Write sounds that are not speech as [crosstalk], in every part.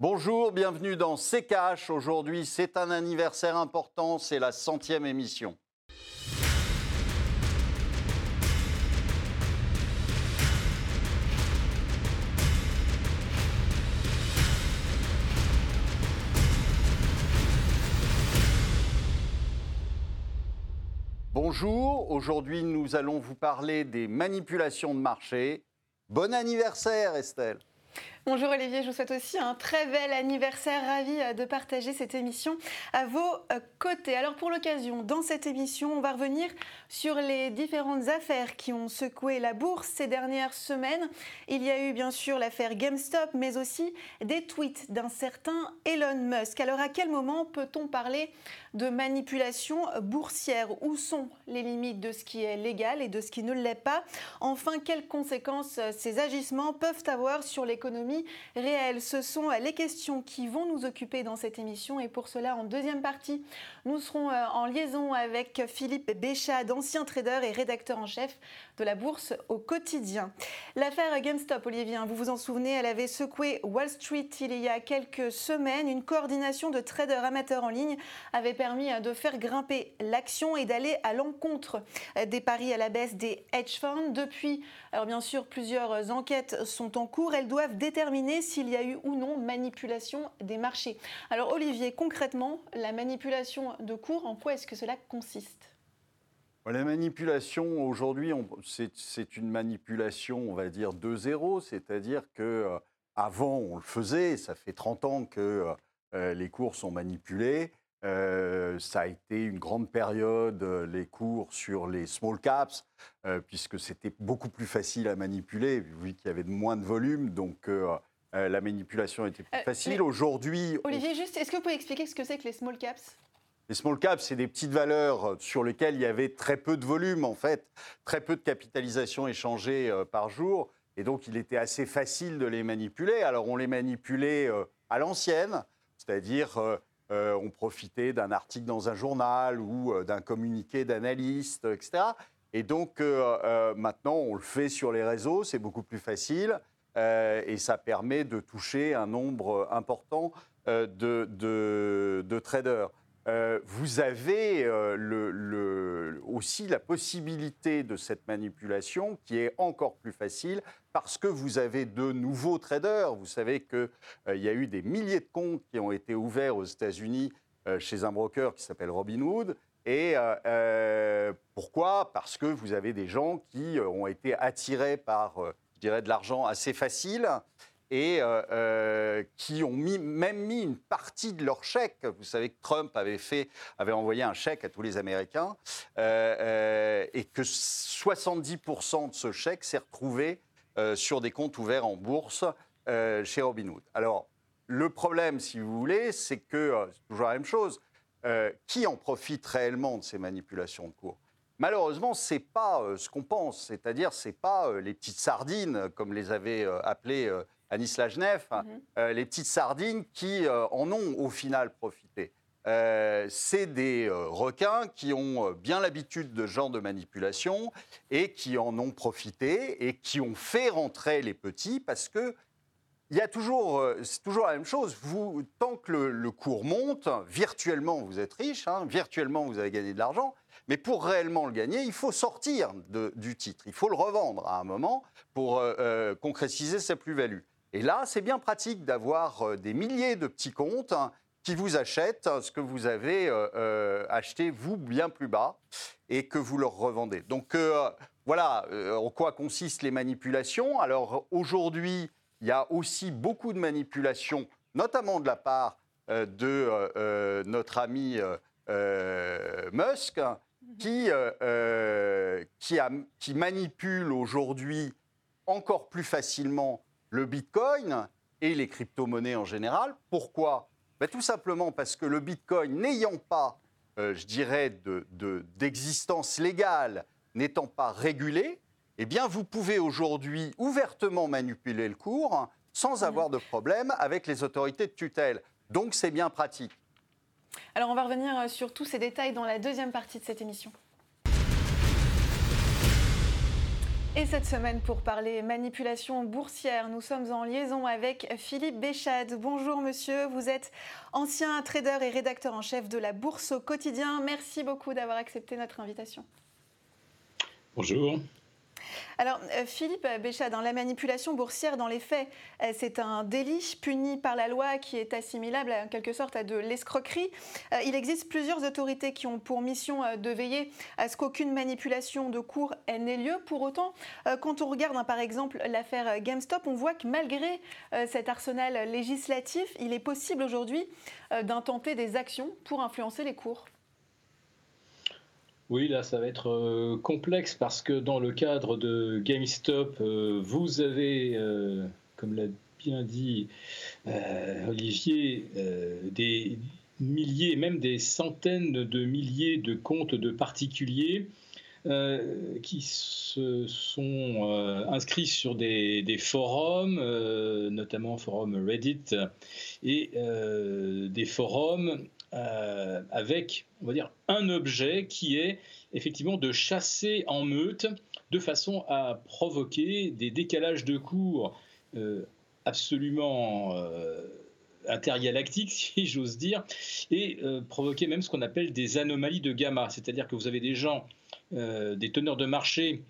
Bonjour, bienvenue dans Cash. Aujourd'hui, c'est un anniversaire important, c'est la centième émission. Bonjour, aujourd'hui nous allons vous parler des manipulations de marché. Bon anniversaire Estelle Bonjour Olivier, je vous souhaite aussi un très bel anniversaire. Ravi euh, de partager cette émission à vos euh, côtés. Alors pour l'occasion, dans cette émission, on va revenir sur les différentes affaires qui ont secoué la bourse ces dernières semaines. Il y a eu bien sûr l'affaire GameStop, mais aussi des tweets d'un certain Elon Musk. Alors à quel moment peut-on parler de manipulation boursière? Où sont les limites de ce qui est légal et de ce qui ne l'est pas? Enfin, quelles conséquences euh, ces agissements peuvent avoir sur l'économie réelle. Ce sont les questions qui vont nous occuper dans cette émission et pour cela, en deuxième partie, nous serons euh, en liaison avec Philippe Béchat, ancien trader et rédacteur en chef de la bourse au quotidien. L'affaire GameStop, Olivier, hein, vous vous en souvenez, elle avait secoué Wall Street il y a quelques semaines. Une coordination de traders amateurs en ligne avait permis euh, de faire grimper l'action et d'aller à l'encontre euh, des paris à la baisse des hedge funds. Depuis, alors bien sûr, plusieurs enquêtes sont en cours. Elles doivent déterminer s'il y a eu ou non manipulation des marchés. Alors Olivier, concrètement, la manipulation de cours, en quoi est-ce que cela consiste? La manipulation, aujourd'hui, c'est une manipulation, on va dire, 2-0, c'est-à-dire que euh, avant, on le faisait, ça fait 30 ans que euh, les cours sont manipulés. Ça a été une grande période, les cours sur les small caps, puisque c'était beaucoup plus facile à manipuler, vu qu'il y avait moins de volume. Donc, la manipulation était plus facile. Aujourd'hui. Olivier, juste, est-ce que vous pouvez expliquer ce que c'est que les small caps? Les small caps, c'est des petites valeurs sur lesquelles il y avait très peu de volume, en fait, très peu de capitalisation échangée euh, par jour. Et donc, il était assez facile de les manipuler. Alors, on les manipulait euh, à l'ancienne, c'est-à-dire euh, on profitait d'un article dans un journal ou d'un communiqué d'analyste, etc. Et donc, maintenant, on le fait sur les réseaux, c'est beaucoup plus facile. et ça permet de toucher un nombre important de traders. Euh, vous avez euh, aussi la possibilité de cette manipulation qui est encore plus facile parce que vous avez de nouveaux traders. Vous savez qu'il euh, y a eu des milliers de comptes qui ont été ouverts aux États-Unis chez un broker qui s'appelle Robinhood. Et pourquoi? Parce que vous avez des gens qui ont été attirés par, je dirais, de l'argent assez facile et euh, euh, qui ont mis, même mis une partie de leur chèque. Vous savez que Trump avait, envoyé un chèque à tous les Américains euh, et que 70% de ce chèque s'est retrouvé sur des comptes ouverts en bourse chez Robinhood. Alors, le problème, si vous voulez, c'est que, c'est toujours la même chose, qui en profite réellement de ces manipulations de cours? Malheureusement, ce n'est pas ce qu'on pense, c'est-à-dire ce n'est pas les petites sardines, comme les avait appelées Anis Lajnef, mhm. euh, les petites sardines qui euh, en ont au final profité. Euh, c'est des requins qui ont bien l'habitude de ce genre de manipulation et qui en ont profité et qui ont fait rentrer les petits parce que il y a toujours, c'est toujours la même chose. Vous, tant que le, cours monte, virtuellement vous êtes riche, hein, virtuellement vous avez gagné de l'argent, mais pour réellement le gagner, il faut sortir du titre, il faut le revendre à un moment pour concrétiser sa plus-value. Et là, c'est bien pratique d'avoir euh, des milliers de petits comptes hein, qui vous achètent ce que vous avez euh, euh, acheté, vous, bien plus bas, et que vous leur revendez. Donc voilà en quoi consistent les manipulations. Alors aujourd'hui, il y a aussi beaucoup de manipulations, notamment de la part de notre ami Musk, qui, qui, qui manipule aujourd'hui encore plus facilement le Bitcoin et les crypto-monnaies en général. Pourquoi? Ben, Tout simplement parce que le Bitcoin, n'ayant pas, euh, je dirais, d'existence légale, n'étant pas régulé, eh bien, vous pouvez aujourd'hui ouvertement manipuler le cours sans mmh. avoir de problème avec les autorités de tutelle. Donc, c'est bien pratique. Alors, on va revenir euh, sur tous ces détails dans la deuxième partie de cette émission. Et cette semaine, pour parler manipulation boursière, nous sommes en liaison avec Philippe Béchade. Bonjour monsieur, vous êtes ancien trader et rédacteur en chef de la Bourse au quotidien. Merci beaucoup d'avoir accepté notre invitation. Bonjour. Alors, euh, Philippe Béchat, dans la manipulation boursière, dans les faits, euh, c'est un délit puni par la loi qui est assimilable en quelque sorte à de l'escroquerie. Euh, il existe plusieurs autorités qui ont pour mission de veiller à ce qu'aucune manipulation de cours n'ait lieu. Pour autant, quand on regarde hein, par exemple l'affaire GameStop, on voit que malgré cet arsenal législatif, il est possible aujourd'hui d'intenter des actions pour influencer les cours. Oui, là, ça va être euh, complexe parce que dans le cadre de GameStop, euh, vous avez, euh, comme l'a bien dit Olivier, des milliers, même des centaines de milliers de comptes de particuliers qui se sont inscrits sur des, des forums, notamment forum Reddit, et des forums euh, avec, on va dire, un objet qui est effectivement de chasser en meute de façon à provoquer des décalages de cours euh, absolument euh, intergalactiques, [laughs] si j'ose dire, et provoquer même ce qu'on appelle des anomalies de gamma, c'est-à-dire que vous avez des gens, des teneurs de marché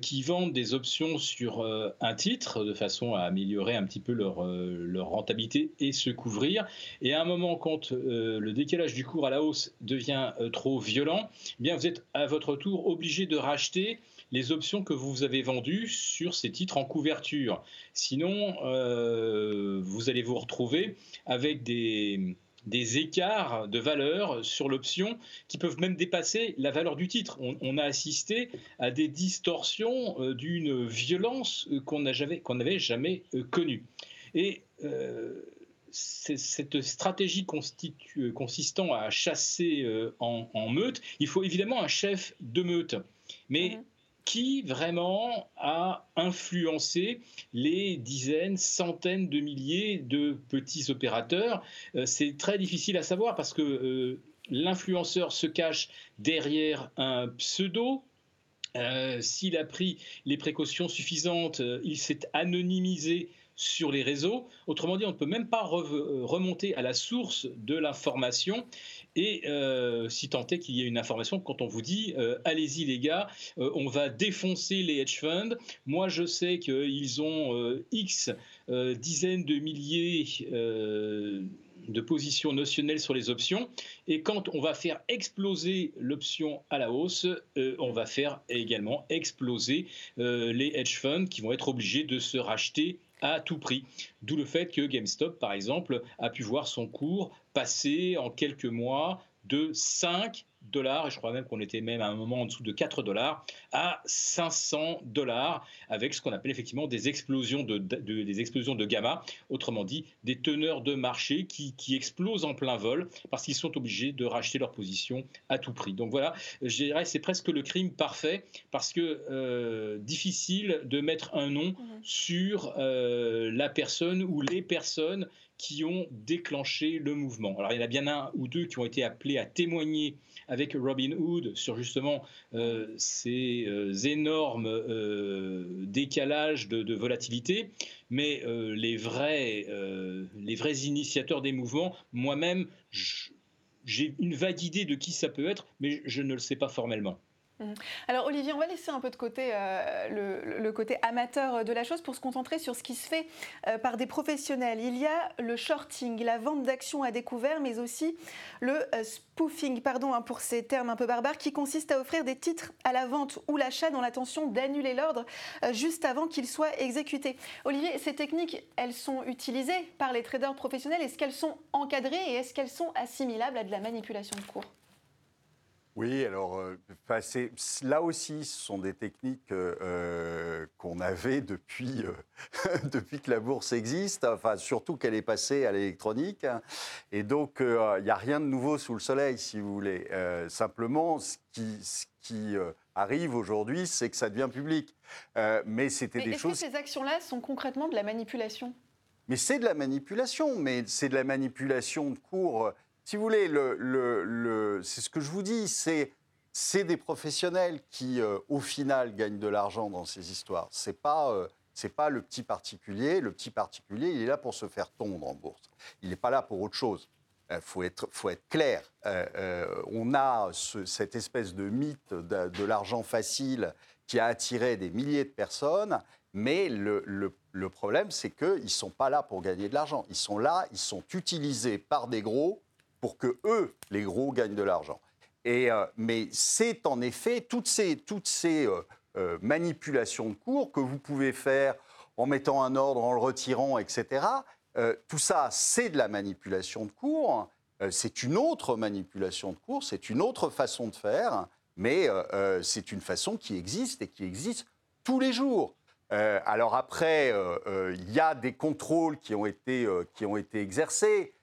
qui vendent des options sur euh, un titre de façon à améliorer un petit peu leur, euh, rentabilité et se couvrir. Et à un moment, quand le décalage du cours à la hausse devient trop violent, eh bien vous êtes à votre tour obligé de racheter les options que vous avez vendues sur ces titres en couverture. Sinon, vous allez vous retrouver avec des, des écarts de valeur sur l'option qui peuvent même dépasser la valeur du titre. On, a assisté à des distorsions euh, d'une violence euh, qu'on n'avait jamais euh, connue. Et cette stratégie consistant à chasser en, meute, il faut évidemment un chef de meute. Mais mhm qui vraiment a influencé les dizaines, centaines de milliers de petits opérateurs. Euh, c'est très difficile à savoir parce que euh, l'influenceur se cache derrière un pseudo, euh, s'il a pris les précautions suffisantes, il s'est anonymisé sur les réseaux. Autrement dit, on ne peut même pas remonter à la source de l'information. Et euh, si tant est qu'il y ait une information, quand on vous dit euh, allez-y les gars, euh, on va défoncer les hedge funds. Moi je sais qu'ils ont X dizaines de milliers de positions notionnelles sur les options. Et quand on va faire exploser l'option à la hausse, on va faire également exploser les hedge funds qui vont être obligés de se racheter à tout prix. D'où le fait que GameStop, par exemple, a pu voir son cours passer en quelques mois de 5 dollars, et je crois même qu'on était même à un moment en dessous de 4 dollars, à 500 dollars, avec ce qu'on appelle effectivement des explosions de, des explosions de gamma, autrement dit des teneurs de marché qui, qui explosent en plein vol parce qu'ils sont obligés de racheter leur position à tout prix. Donc voilà, je dirais c'est presque le crime parfait parce que euh, difficile de mettre un nom mmh. sur euh, la personne ou les personnes qui ont déclenché le mouvement. Alors il y en a bien un ou deux qui ont été appelés à témoigner avec Robin Hood sur justement euh, ces euh, énormes euh, décalages de, volatilité, mais les, vrais, les vrais initiateurs des mouvements, moi-même, j'ai une vague idée de qui ça peut être, mais je ne le sais pas formellement. Mhm. Alors Olivier, on va laisser un peu de côté euh, le, côté amateur de la chose pour se concentrer sur ce qui se fait euh, par des professionnels. Il y a le shorting, la vente d'actions à découvert, mais aussi le euh, spoofing, pardon hein, pour ces termes un peu barbares, qui consiste à offrir des titres à la vente ou l'achat dans l'intention d'annuler l'ordre juste avant qu'il soit exécuté. Olivier, ces techniques, elles sont utilisées par les traders professionnels. Est-ce qu'elles sont encadrées et est-ce qu'elles sont assimilables à de la manipulation de cours? Oui, alors euh, là aussi, ce sont des techniques euh, euh, qu'on avait depuis, [laughs] depuis que la bourse existe, enfin surtout qu'elle est passée à l'électronique. Et donc, il n'y a rien de nouveau sous le soleil, si vous voulez. simplement, ce qui, ce qui arrive aujourd'hui, c'est que ça devient public. mais c'était des choses. Est-ce que ces actions-là sont concrètement de la manipulation? Mais c'est de la manipulation, mais c'est de la manipulation de cours si vous voulez, le, c'est ce que je vous dis, c'est des professionnels qui, au final, gagnent de l'argent dans ces histoires. C'est pas c'est pas le petit particulier. Le petit particulier, il est là pour se faire tondre en bourse. Il n'est pas là pour autre chose. Il faut être, faut être clair. on a cette espèce de mythe de l'argent facile qui a attiré des milliers de personnes. Mais le, problème, c'est qu'ils ne sont pas là pour gagner de l'argent. Ils sont là, ils sont utilisés par des gros pour que eux, les gros, gagnent de l'argent. Et, euh, mais c'est en effet toutes ces, toutes ces euh, euh, manipulations de cours que vous pouvez faire en mettant un ordre, en le retirant, etc. tout ça, c'est de la manipulation de cours. c'est une autre manipulation de cours, c'est une autre façon de faire mais c'est une façon qui existe et qui existe tous les jours. Alors après, il y a des contrôles qui ont été, qui ont été exercés.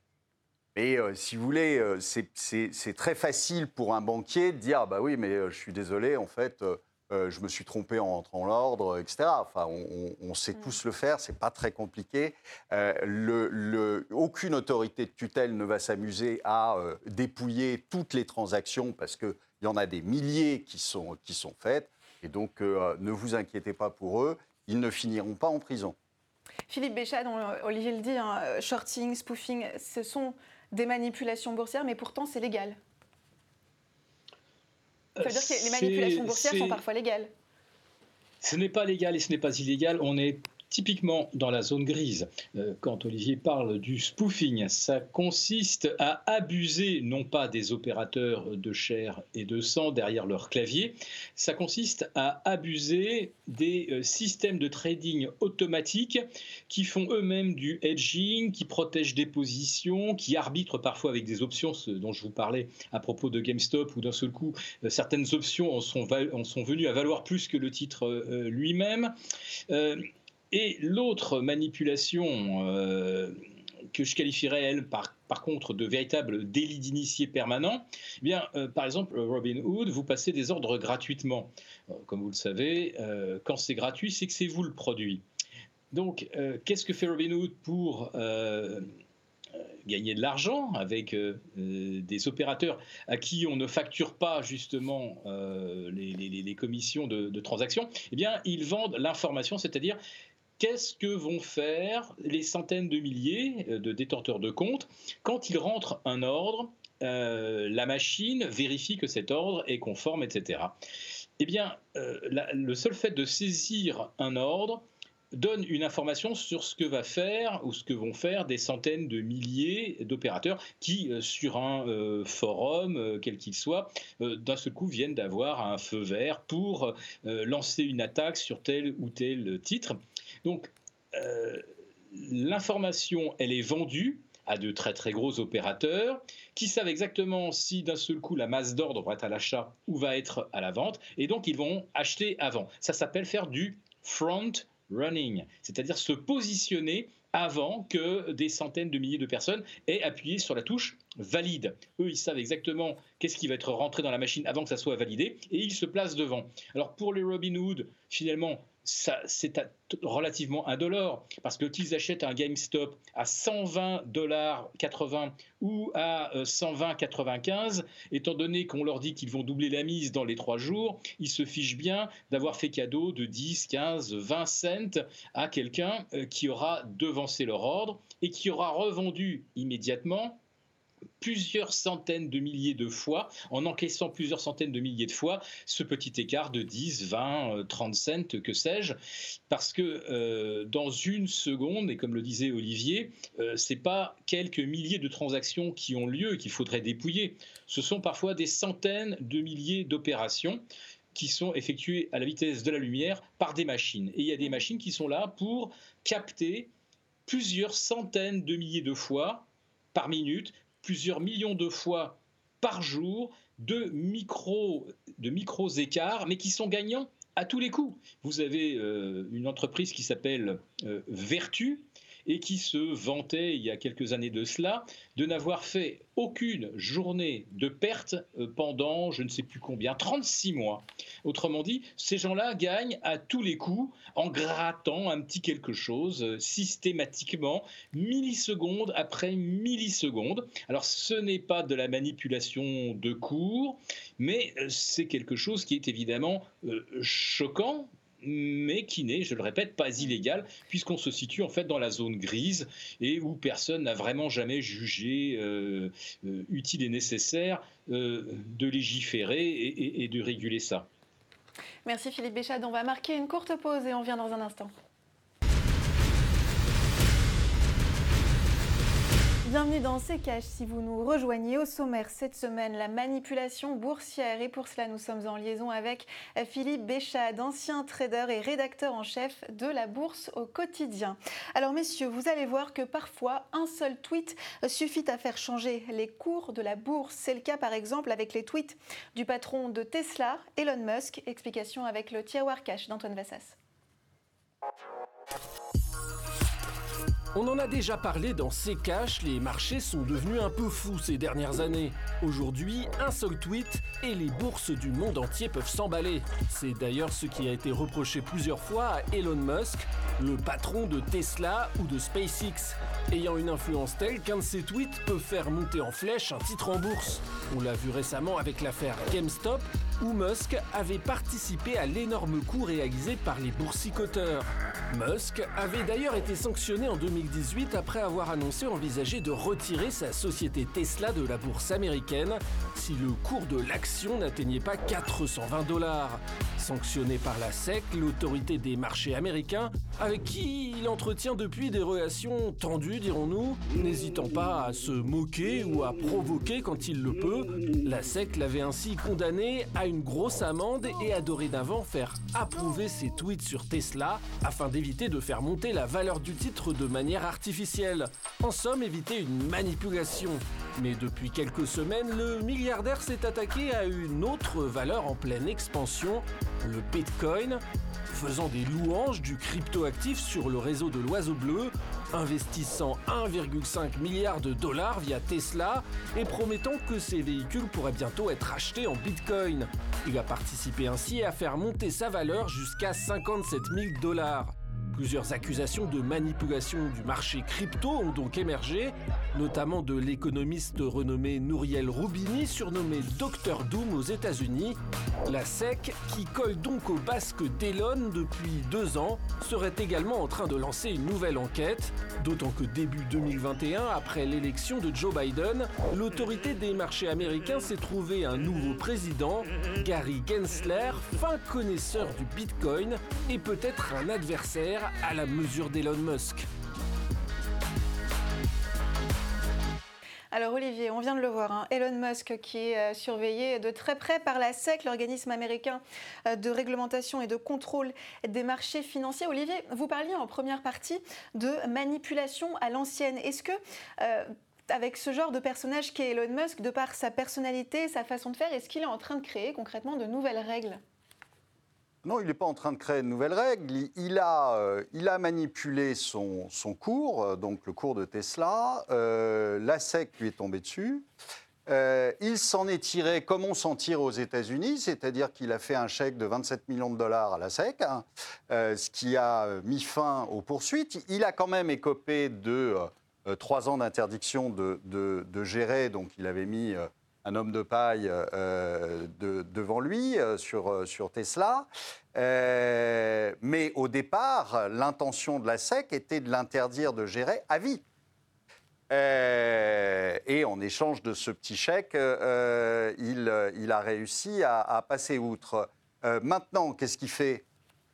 Mais si vous voulez, c'est très facile pour un banquier de dire ah bah oui, mais je suis désolé, en fait, je me suis trompé en rentrant l'ordre, etc. Enfin, on, sait mm. tous le faire, c'est pas très compliqué. Le, aucune autorité de tutelle ne va s'amuser à dépouiller toutes les transactions parce que il y en a des milliers qui sont, qui sont faites. Et donc, euh, ne vous inquiétez pas pour eux, ils ne finiront pas en prison. Philippe Béchat, Olivier le dit, hein, shorting, spoofing, ce sont des manipulations boursières, mais pourtant c'est légal. Ça veut dire que les manipulations boursières sont parfois légales. Ce n'est pas légal et ce n'est pas illégal. On est typiquement dans la zone grise. Euh, quand Olivier parle du spoofing, ça consiste à abuser non pas des opérateurs de chair et de sang derrière leur clavier, ça consiste à abuser des euh, systèmes de trading automatique qui font eux-mêmes du hedging, qui protègent des positions, qui arbitrent parfois avec des options, ce dont je vous parlais à propos de GameStop, où d'un seul coup, euh, certaines options en sont, venues à valoir plus que le titre lui-même. Et l'autre manipulation euh, que je qualifierais, elle, par, par, contre, de véritable délit d'initié permanent, eh bien, euh, par exemple, Robin Hood, vous passez des ordres gratuitement. Euh, comme vous le savez, quand c'est gratuit, c'est que c'est vous le produit. Donc, qu'est-ce que fait Robin Hood pour gagner de l'argent avec des opérateurs à qui on ne facture pas justement les, commissions de, de transaction, eh bien, ils vendent l'information, c'est-à-dire qu'est-ce que vont faire les centaines de milliers euh, de détenteurs de comptes quand ils rentrent un ordre euh, la machine vérifie que cet ordre est conforme, etc. Eh bien, euh, le seul fait de saisir un ordre donne une information sur ce que va faire ou ce que vont faire des centaines de milliers d'opérateurs qui, sur un forum, quel qu'il soit, d'un seul coup viennent d'avoir un feu vert pour lancer une attaque sur tel ou tel titre. Donc, euh, l'information, elle est vendue à de très très gros opérateurs qui savent exactement si d'un seul coup la masse d'ordre va être à l'achat ou va être à la vente, et donc ils vont acheter avant. Ça s'appelle faire du front running, c'est-à-dire se positionner avant que des centaines de milliers de personnes aient appuyé sur la touche valide. Eux, ils savent exactement qu'est-ce qui va être rentré dans la machine avant que ça soit validé et ils se placent devant. Alors pour les Robinhood, finalement, c'est relativement indolore parce que qu'ils achètent un GameStop à 120 dollars 80 ou à 120 euh, 95, étant donné qu'on leur dit qu'ils vont doubler la mise dans les trois jours, ils se fichent bien d'avoir fait cadeau de 10, 15, 20 cents à quelqu'un euh, qui aura devancé leur ordre et qui aura revendu immédiatement plusieurs centaines de milliers de fois, en encaissant plusieurs centaines de milliers de fois ce petit écart de 10, 20, 30 cents, que sais-je, parce que euh, dans une seconde, et comme le disait Olivier, euh, ce n'est pas quelques milliers de transactions qui ont lieu qu'il faudrait dépouiller, ce sont parfois des centaines de milliers d'opérations qui sont effectuées à la vitesse de la lumière par des machines. Et il y a des machines qui sont là pour capter plusieurs centaines de milliers de fois par minute plusieurs millions de fois par jour de micros, de micros écarts, mais qui sont gagnants à tous les coups. Vous avez euh, une entreprise qui s'appelle euh, Vertu et qui se vantait il y a quelques années de cela de n'avoir fait aucune journée de perte euh, pendant je ne sais plus combien, 36 mois. Autrement dit, ces gens-là gagnent à tous les coups en grattant un petit quelque chose euh, systématiquement, milliseconde après milliseconde. Alors ce n'est pas de la manipulation de cours, mais euh, c'est quelque chose qui est évidemment choquant mais qui n'est, je le répète, pas illégal, puisqu'on se situe en fait dans la zone grise et où personne n'a vraiment jamais jugé euh, euh, utile et nécessaire euh, de légiférer et, et de réguler ça. Merci Philippe Béchade. On va marquer une courte pause et on vient dans un instant. Bienvenue dans C'est Cash. Si vous nous rejoignez au sommaire cette semaine, la manipulation boursière. Et pour cela, nous sommes en liaison avec Philippe Béchade, ancien trader et rédacteur en chef de la bourse au quotidien. Alors, messieurs, vous allez voir que parfois, un seul tweet suffit à faire changer les cours de la bourse. C'est le cas, par exemple, avec les tweets du patron de Tesla, Elon Musk. Explication avec le tiroir cash d'Antoine Vassas. On en a déjà parlé dans ces caches, les marchés sont devenus un peu fous ces dernières années. Aujourd'hui, un seul tweet et les bourses du monde entier peuvent s'emballer. C'est d'ailleurs ce qui a été reproché plusieurs fois à Elon Musk, le patron de Tesla ou de SpaceX, ayant une influence telle qu'un de ses tweets peut faire monter en flèche un titre en bourse. On l'a vu récemment avec l'affaire GameStop, Musk avait participé à l'énorme coup réalisé par les boursicoteurs. Musk avait d'ailleurs été sanctionné en 2018 après avoir annoncé envisager de retirer sa société Tesla de la bourse américaine si le cours de l'action n'atteignait pas 420 dollars. Sanctionné par la SEC, l'autorité des marchés américains, avec qui il entretient depuis des relations tendues, dirons-nous, n'hésitant pas à se moquer ou à provoquer quand il le peut, la SEC l'avait ainsi condamné à grosse amende et a dorénavant faire approuver ses tweets sur Tesla afin d'éviter de faire monter la valeur du titre de manière artificielle. En somme, éviter une manipulation. Mais depuis quelques semaines, le milliardaire s'est attaqué à une autre valeur en pleine expansion, le Bitcoin, faisant des louanges du cryptoactif sur le réseau de l'oiseau bleu, investissant 1,5 milliard de dollars via Tesla et promettant que ces véhicules pourraient bientôt être achetés en Bitcoin. Il a participé ainsi à faire monter sa valeur jusqu'à 57 000 dollars. Plusieurs accusations de manipulation du marché crypto ont donc émergé, notamment de l'économiste renommé Nouriel Roubini, surnommé Dr Doom aux États-Unis. La SEC, qui colle donc au basque d'Elon depuis deux ans, serait également en train de lancer une nouvelle enquête, d'autant que début 2021, après l'élection de Joe Biden, l'autorité des marchés américains s'est trouvé un nouveau président, Gary Gensler, fin connaisseur du Bitcoin et peut-être un adversaire à la mesure d'Elon Musk. Alors Olivier, on vient de le voir, hein. Elon Musk qui est euh, surveillé de très près par la SEC, l'organisme américain euh, de réglementation et de contrôle des marchés financiers. Olivier, vous parliez en première partie de manipulation à l'ancienne. Est-ce que... Euh, avec ce genre de personnage qu'est Elon Musk, de par sa personnalité, sa façon de faire, est-ce qu'il est en train de créer concrètement de nouvelles règles? Non, il n'est pas en train de créer de nouvelles règles. Il, a, euh, il a, manipulé son, cours, euh, donc le cours de Tesla. Euh, la SEC lui est tombée dessus. il s'en est tiré comme on s'en tire aux États-Unis, c'est-à-dire qu'il a fait un chèque de 27 millions de dollars à la SEC, hein, ce qui a mis fin aux poursuites. Il a quand même écopé de trois ans d'interdiction de, de, gérer, donc il avait mis un homme de paille euh, devant lui euh, sur, euh, sur Tesla. mais au départ, l'intention de la SEC était de l'interdire de gérer à vie. et en échange de ce petit chèque, il, il, a réussi à, passer outre. maintenant, qu'est-ce qu'il fait?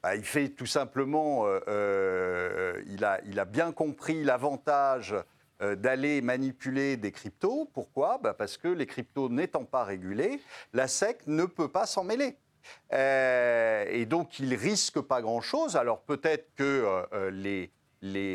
Bah, Il fait tout simplement, il, a, il a bien compris l'avantage d'aller manipuler des cryptos. Pourquoi? Bah, Parce que les cryptos n'étant pas régulés, la SEC ne peut pas s'en mêler. Euh, et donc, il risque pas grand-chose. Alors, peut-être que euh,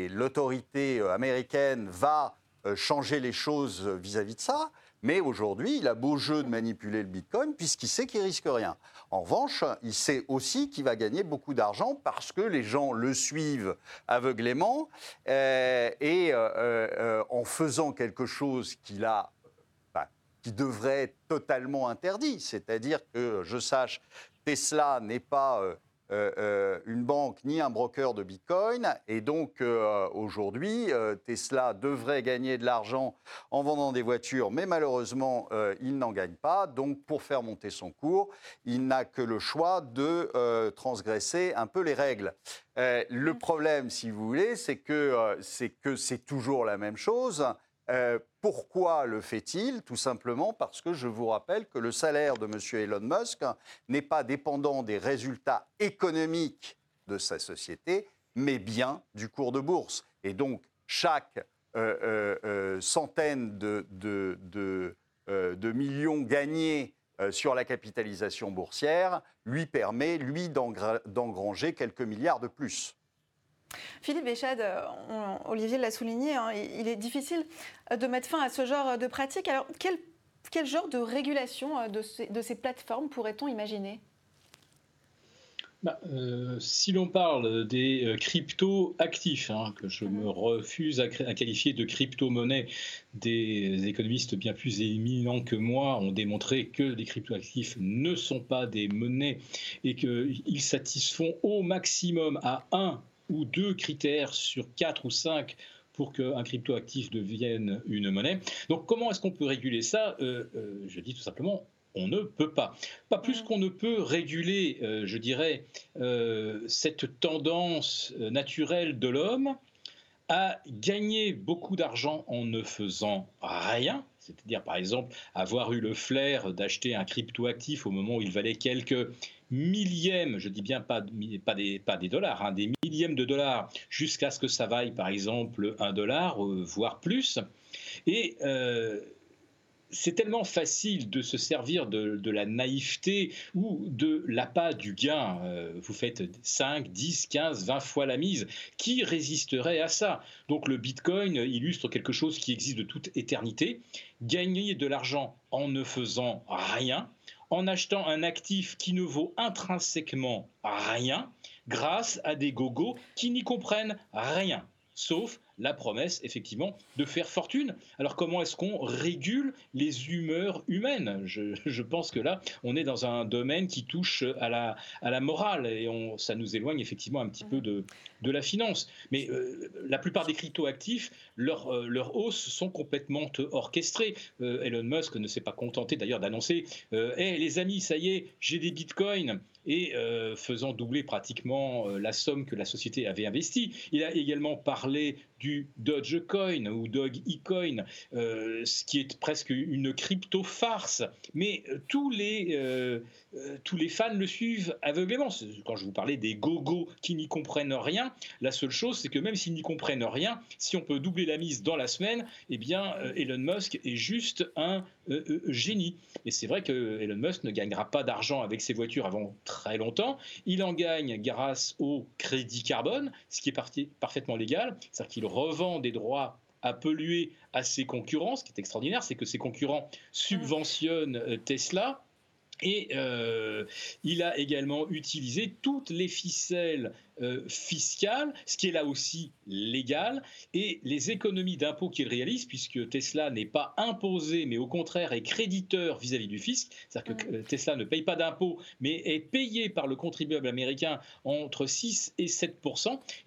l'autorité américaine va changer les choses vis-à-vis de ça, Mais aujourd'hui, il a beau jeu de manipuler le Bitcoin puisqu'il sait qu'il risque rien. En revanche, il sait aussi qu'il va gagner beaucoup d'argent parce que les gens le suivent aveuglément euh, et euh, euh, en faisant quelque chose a qui devrait être totalement interdit, c'est-à-dire que je sache, Tesla n'est pas euh, euh, une banque ni un broker de Bitcoin. Et donc euh, aujourd'hui, Tesla devrait gagner de l'argent en vendant des voitures, mais malheureusement, il n'en gagne pas. Donc pour faire monter son cours, il n'a que le choix de transgresser un peu les règles. le problème, si vous voulez, c'est que c'est toujours la même chose. Euh, pourquoi le fait-il? Tout simplement parce que je vous rappelle que le salaire de M. Elon Musk n'est pas dépendant des résultats économiques de sa société, mais bien du cours de bourse. Et donc, chaque euh, euh, centaine de, de, millions gagnés sur la capitalisation boursière lui permet, lui, d'engranger quelques milliards de plus. Philippe Béchade, euh, Olivier l'a souligné, hein, il est difficile euh, de mettre fin à ce genre de pratique. Alors, quel, genre de régulation euh, de ces, plateformes pourrait-on imaginer? Bah, si l'on parle des crypto-actifs, hein, que je me mhm. refuse à, qualifier de crypto-monnaie, des économistes bien plus éminents que moi ont démontré que les crypto-actifs ne sont pas des monnaies et qu'ils satisfont au maximum à un ou deux critères sur quatre ou cinq pour qu'un cryptoactif devienne une monnaie. Donc comment est-ce qu'on peut réguler ça? Euh, euh, Je dis tout simplement, on ne peut pas. Pas plus qu'on ne peut réguler, euh, je dirais, cette tendance naturelle de l'homme à gagner beaucoup d'argent en ne faisant rien, c'est-à-dire par exemple avoir eu le flair d'acheter un cryptoactif au moment où il valait quelques millièmes, je dis bien pas, des dollars, hein, des millièmes de dollars, jusqu'à ce que ça vaille par exemple un dollar, euh, voire plus. Et euh, c'est tellement facile de se servir de, la naïveté ou de l'appât du gain. Euh, vous faites 5, 10, 15, 20 fois la mise. Qui résisterait à ça? Donc le Bitcoin illustre quelque chose qui existe de toute éternité. Gagner de l'argent en ne faisant rien, en achetant un actif qui ne vaut intrinsèquement rien grâce à des gogos qui n'y comprennent rien, sauf la promesse, effectivement, de faire fortune. Alors comment est-ce qu'on régule les humeurs humaines? Je, pense que là, on est dans un domaine qui touche à la, morale et on, ça nous éloigne effectivement un petit peu de, la finance. Mais euh, la plupart des crypto-actifs, leurs euh, leur hausses sont complètement orchestrées. Euh, Elon Musk ne s'est pas contenté d'ailleurs d'annoncer Hé les amis, ça y est, j'ai des bitcoins » et faisant doubler pratiquement la somme que la société avait investie. Il a également parlé du Dogecoin ou Dogecoin, euh, ce qui est presque une crypto-farce. Mais euh, tous les, euh, tous les fans le suivent aveuglément. Quand je vous parlais des gogos qui n'y comprennent rien, la seule chose, c'est que même s'ils n'y comprennent rien, si on peut doubler la mise dans la semaine, eh bien, Elon Musk est juste un génie. Et c'est vrai que Elon Musk ne gagnera pas d'argent avec ses voitures avant très longtemps. Il en gagne grâce au crédit carbone, ce qui est parfaitement légal. C'est-à-dire qu'il revend des droits à polluer à ses concurrents. Ce qui est extraordinaire, c'est que ses concurrents subventionnent euh, Tesla. Et euh, il a également utilisé toutes les ficelles euh, fiscale, ce qui est là aussi légal, et les économies d'impôts qu'il réalise, puisque Tesla n'est pas imposé, mais au contraire est créditeur vis-à-vis du fisc, c'est-à-dire que euh, Tesla ne paye pas d'impôts, mais est payé par le contribuable américain entre 6 et 7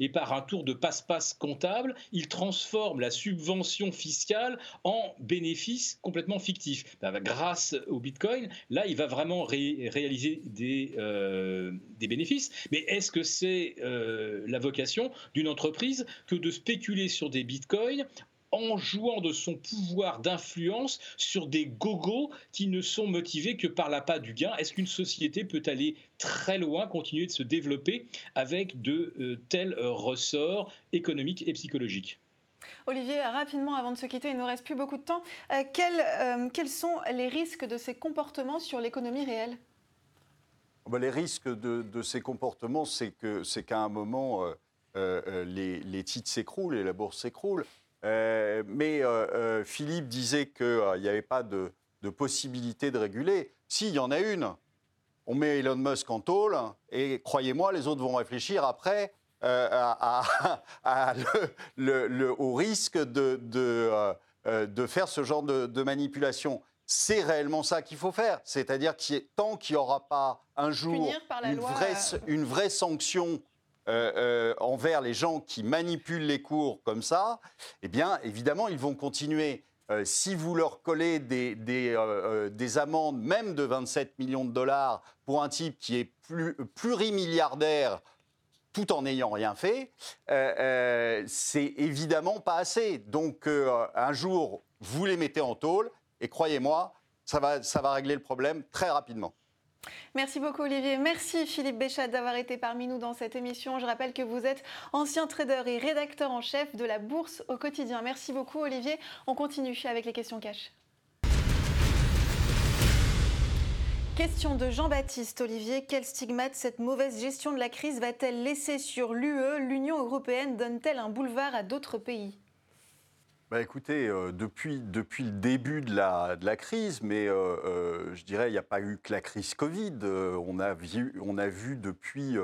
et par un tour de passe-passe comptable, il transforme la subvention fiscale en bénéfice complètement fictif. Ben, grâce au Bitcoin, là, il va vraiment réaliser des, euh, des bénéfices, mais est-ce que c'est euh, la vocation d'une entreprise que de spéculer sur des bitcoins en jouant de son pouvoir d'influence sur des gogos qui ne sont motivés que par l'appât du gain. Est-ce qu'une société peut aller très loin, continuer de se développer avec de euh, tels ressorts économiques et psychologiques? Olivier, rapidement, avant de se quitter, il ne nous reste plus beaucoup de temps. Euh, quels, sont les risques de ces comportements sur l'économie réelle? Bah, les risques de, ces comportements, c'est qu'à un moment, euh, euh, euh, les, titres s'écroulent et la bourse s'écroule. mais Philippe disait qu'il n'y avait pas de, possibilité de réguler. Si, il y en a une. On met Elon Musk en tôle et croyez-moi, les autres vont réfléchir après au risque de, faire ce genre de, manipulation. C'est réellement ça qu'il faut faire. C'est-à-dire que tant qu'il n'y aura pas un jour une, vraie, une, vraie, sanction euh, euh, envers les gens qui manipulent les cours comme ça, eh bien, évidemment, ils vont continuer. Euh, si vous leur collez des, des, amendes, même de 27 millions de dollars, pour un type qui est plurimilliardaire, tout en n'ayant rien fait, c'est évidemment pas assez. Donc, un jour, vous les mettez en tôle, et croyez-moi, ça va, régler le problème très rapidement. Merci beaucoup Olivier. Merci Philippe Béchat d'avoir été parmi nous dans cette émission. Je rappelle que vous êtes ancien trader et rédacteur en chef de la Bourse au quotidien. Merci beaucoup Olivier. On continue avec les questions cash. Question de Jean-Baptiste Olivier. Quel stigmate cette mauvaise gestion de la crise va-t-elle laisser sur l'UE L'Union européenne donne-t-elle un boulevard à d'autres pays? Bah écoutez, euh, depuis, depuis le début de la, de la crise, mais euh, euh, je dirais il n'y a pas eu que la crise Covid. on, a vu, on a vu depuis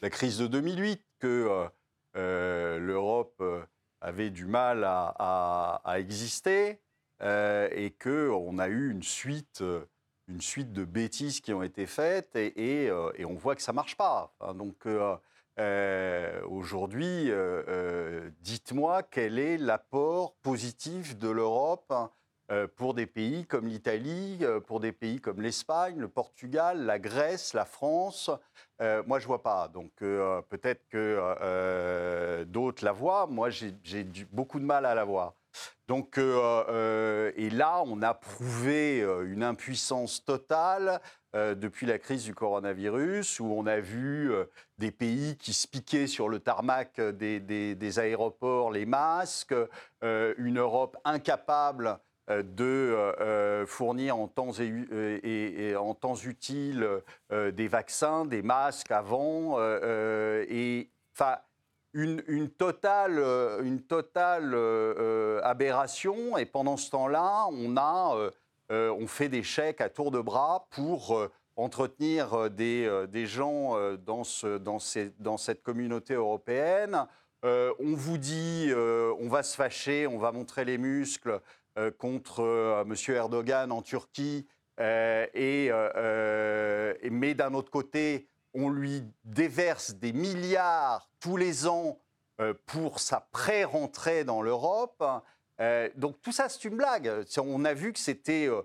la crise de 2008 que l'Europe avait du mal à, exister et qu'on a eu une suite, une suite de bêtises qui ont été faites et, et, on voit que ça ne marche pas. donc euh, aujourd'hui, euh, euh, dites-moi quel est l'apport positif de l'Europe pour des pays comme l'Italie, pour des pays comme l'Espagne, le Portugal, la Grèce, la France. moi, je vois pas. Donc peut-être que d'autres la voient. Moi, j'ai beaucoup de mal à la voir. Donc, et là, on a prouvé une impuissance totale euh, depuis la crise du coronavirus, où on a vu euh, des pays qui se piquaient sur le tarmac des, aéroports les masques, euh, une Europe incapable de fournir en temps, en temps utile des vaccins, des masques avant, et une, totale, une totale aberration. Et pendant ce temps-là, on a euh, on fait des chèques à tour de bras pour euh, entretenir euh, des, gens dans, cette communauté européenne. on vous dit, on va se fâcher, on va montrer les muscles contre M. Erdogan en Turquie, et, mais d'un autre côté, on lui déverse des milliards tous les ans pour sa pré-rentrée dans l'Europe. Euh, donc tout ça, c'est une blague. On a vu que c'était euh,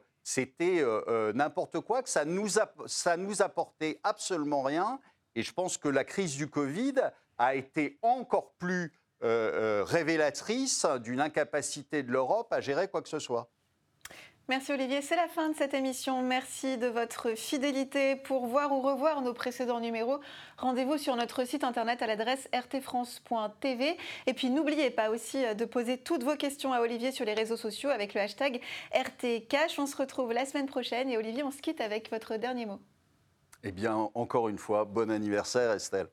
euh, n'importe quoi, que ça nous, ça nous apportait absolument rien. Et je pense que la crise du Covid a été encore plus révélatrice d'une incapacité de l'Europe à gérer quoi que ce soit. Merci Olivier, c'est la fin de cette émission. Merci de votre fidélité. Pour voir ou revoir nos précédents numéros, rendez-vous sur notre site internet à l'adresse rtfrance.tv. Et puis n'oubliez pas aussi de poser toutes vos questions à Olivier sur les réseaux sociaux avec le hashtag RTCash. On se retrouve la semaine prochaine et Olivier, on se quitte avec votre dernier mot. Eh bien, encore une fois, bon anniversaire Estelle.